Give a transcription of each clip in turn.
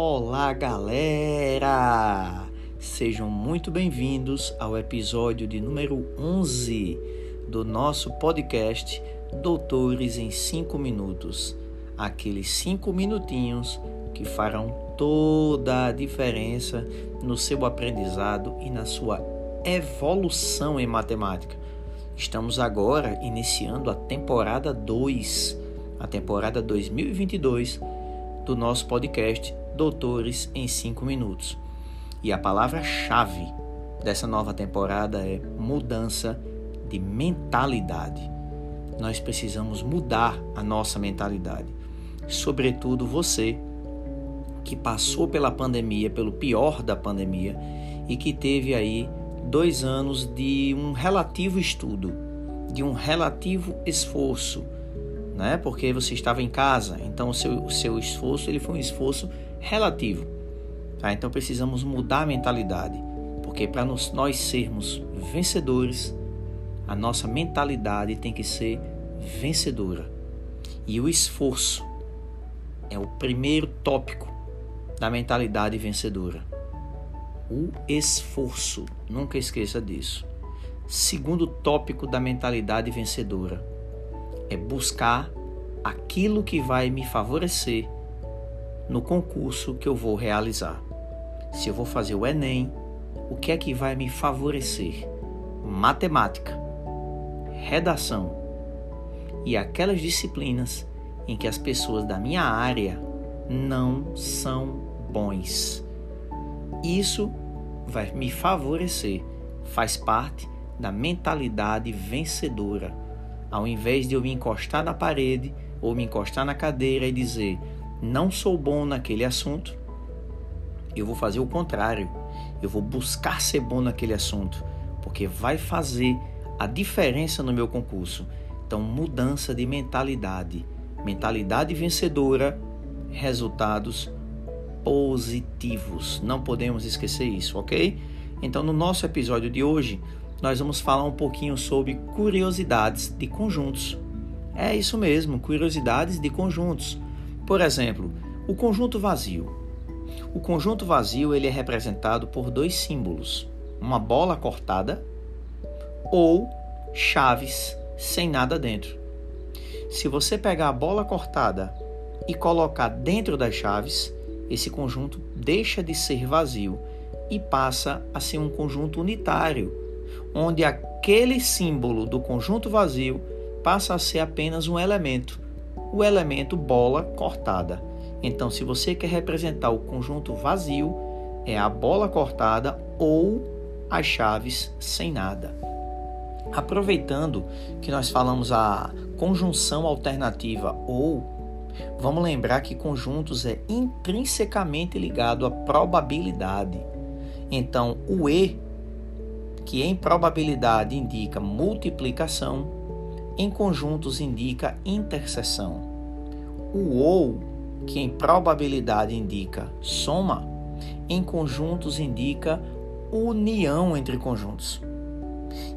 Olá, galera! Sejam muito bem-vindos ao episódio de número 11 do nosso podcast Doutores em 5 Minutos. Aqueles 5 minutinhos que farão toda a diferença no seu aprendizado e na sua evolução em matemática. Estamos agora iniciando a temporada 2, a temporada 2022 do nosso podcast Doutores em 5 Minutos. E a palavra-chave dessa nova temporada é mudança de mentalidade. Nós precisamos mudar a nossa mentalidade. Sobretudo você que passou pela pandemia, pelo pior da pandemia e que teve aí dois anos de um relativo estudo, de um relativo esforço né? Porque você estava em casa, então o seu, o seu esforço ele foi um esforço relativo. Tá? Então precisamos mudar a mentalidade, porque para nós, nós sermos vencedores, a nossa mentalidade tem que ser vencedora. E o esforço é o primeiro tópico da mentalidade vencedora. O esforço, nunca esqueça disso. Segundo tópico da mentalidade vencedora, é buscar aquilo que vai me favorecer no concurso que eu vou realizar. Se eu vou fazer o Enem, o que é que vai me favorecer? Matemática, redação e aquelas disciplinas em que as pessoas da minha área não são bons. Isso vai me favorecer, faz parte da mentalidade vencedora ao invés de eu me encostar na parede ou me encostar na cadeira e dizer não sou bom naquele assunto, eu vou fazer o contrário. Eu vou buscar ser bom naquele assunto, porque vai fazer a diferença no meu concurso. Então, mudança de mentalidade. Mentalidade vencedora, resultados positivos. Não podemos esquecer isso, ok? Então, no nosso episódio de hoje, nós vamos falar um pouquinho sobre curiosidades de conjuntos. É isso mesmo, curiosidades de conjuntos. Por exemplo, o conjunto vazio. O conjunto vazio ele é representado por dois símbolos: uma bola cortada ou chaves sem nada dentro. Se você pegar a bola cortada e colocar dentro das chaves, esse conjunto deixa de ser vazio e passa a ser um conjunto unitário onde aquele símbolo do conjunto vazio passa a ser apenas um elemento, o elemento bola cortada. Então, se você quer representar o conjunto vazio, é a bola cortada ou as chaves sem nada. Aproveitando que nós falamos a conjunção alternativa ou, vamos lembrar que conjuntos é intrinsecamente ligado à probabilidade. Então, o E que em probabilidade indica multiplicação, em conjuntos indica interseção. O ou, que em probabilidade indica soma, em conjuntos indica união entre conjuntos.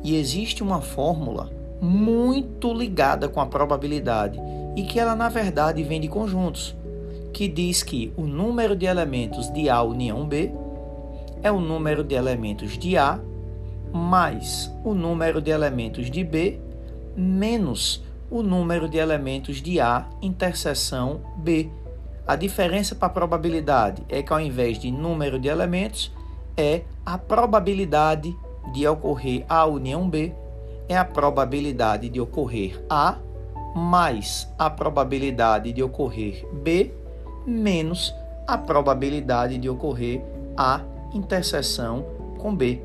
E existe uma fórmula muito ligada com a probabilidade e que ela na verdade vem de conjuntos, que diz que o número de elementos de A união B é o número de elementos de A mais o número de elementos de B menos o número de elementos de A interseção B. A diferença para a probabilidade é que ao invés de número de elementos, é a probabilidade de ocorrer A união B, é a probabilidade de ocorrer A mais a probabilidade de ocorrer B menos a probabilidade de ocorrer A interseção com B.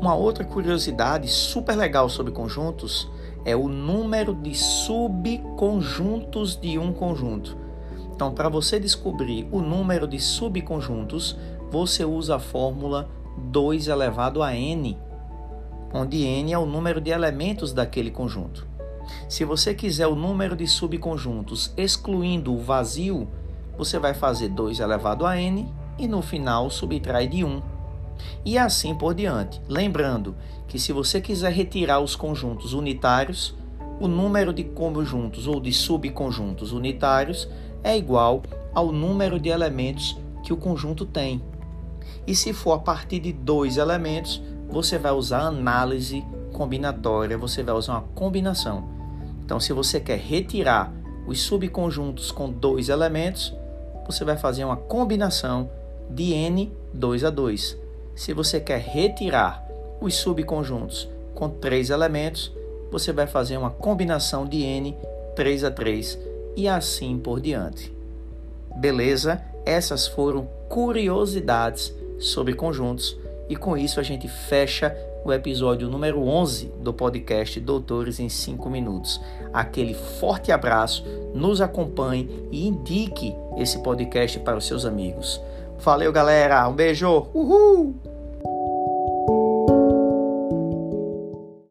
Uma outra curiosidade super legal sobre conjuntos é o número de subconjuntos de um conjunto. Então, para você descobrir o número de subconjuntos, você usa a fórmula 2 elevado a n, onde n é o número de elementos daquele conjunto. Se você quiser o número de subconjuntos excluindo o vazio, você vai fazer 2 elevado a n e no final subtrai de 1 e assim por diante. Lembrando que se você quiser retirar os conjuntos unitários, o número de conjuntos ou de subconjuntos unitários é igual ao número de elementos que o conjunto tem. E se for a partir de dois elementos, você vai usar análise combinatória, você vai usar uma combinação. Então, se você quer retirar os subconjuntos com dois elementos, você vai fazer uma combinação de n 2 a 2. Se você quer retirar os subconjuntos com três elementos, você vai fazer uma combinação de n 3 a 3 e assim por diante. Beleza? Essas foram curiosidades sobre conjuntos e com isso a gente fecha o episódio número 11 do podcast Doutores em 5 Minutos. Aquele forte abraço, nos acompanhe e indique esse podcast para os seus amigos. Valeu, galera. Um beijo. Uhul!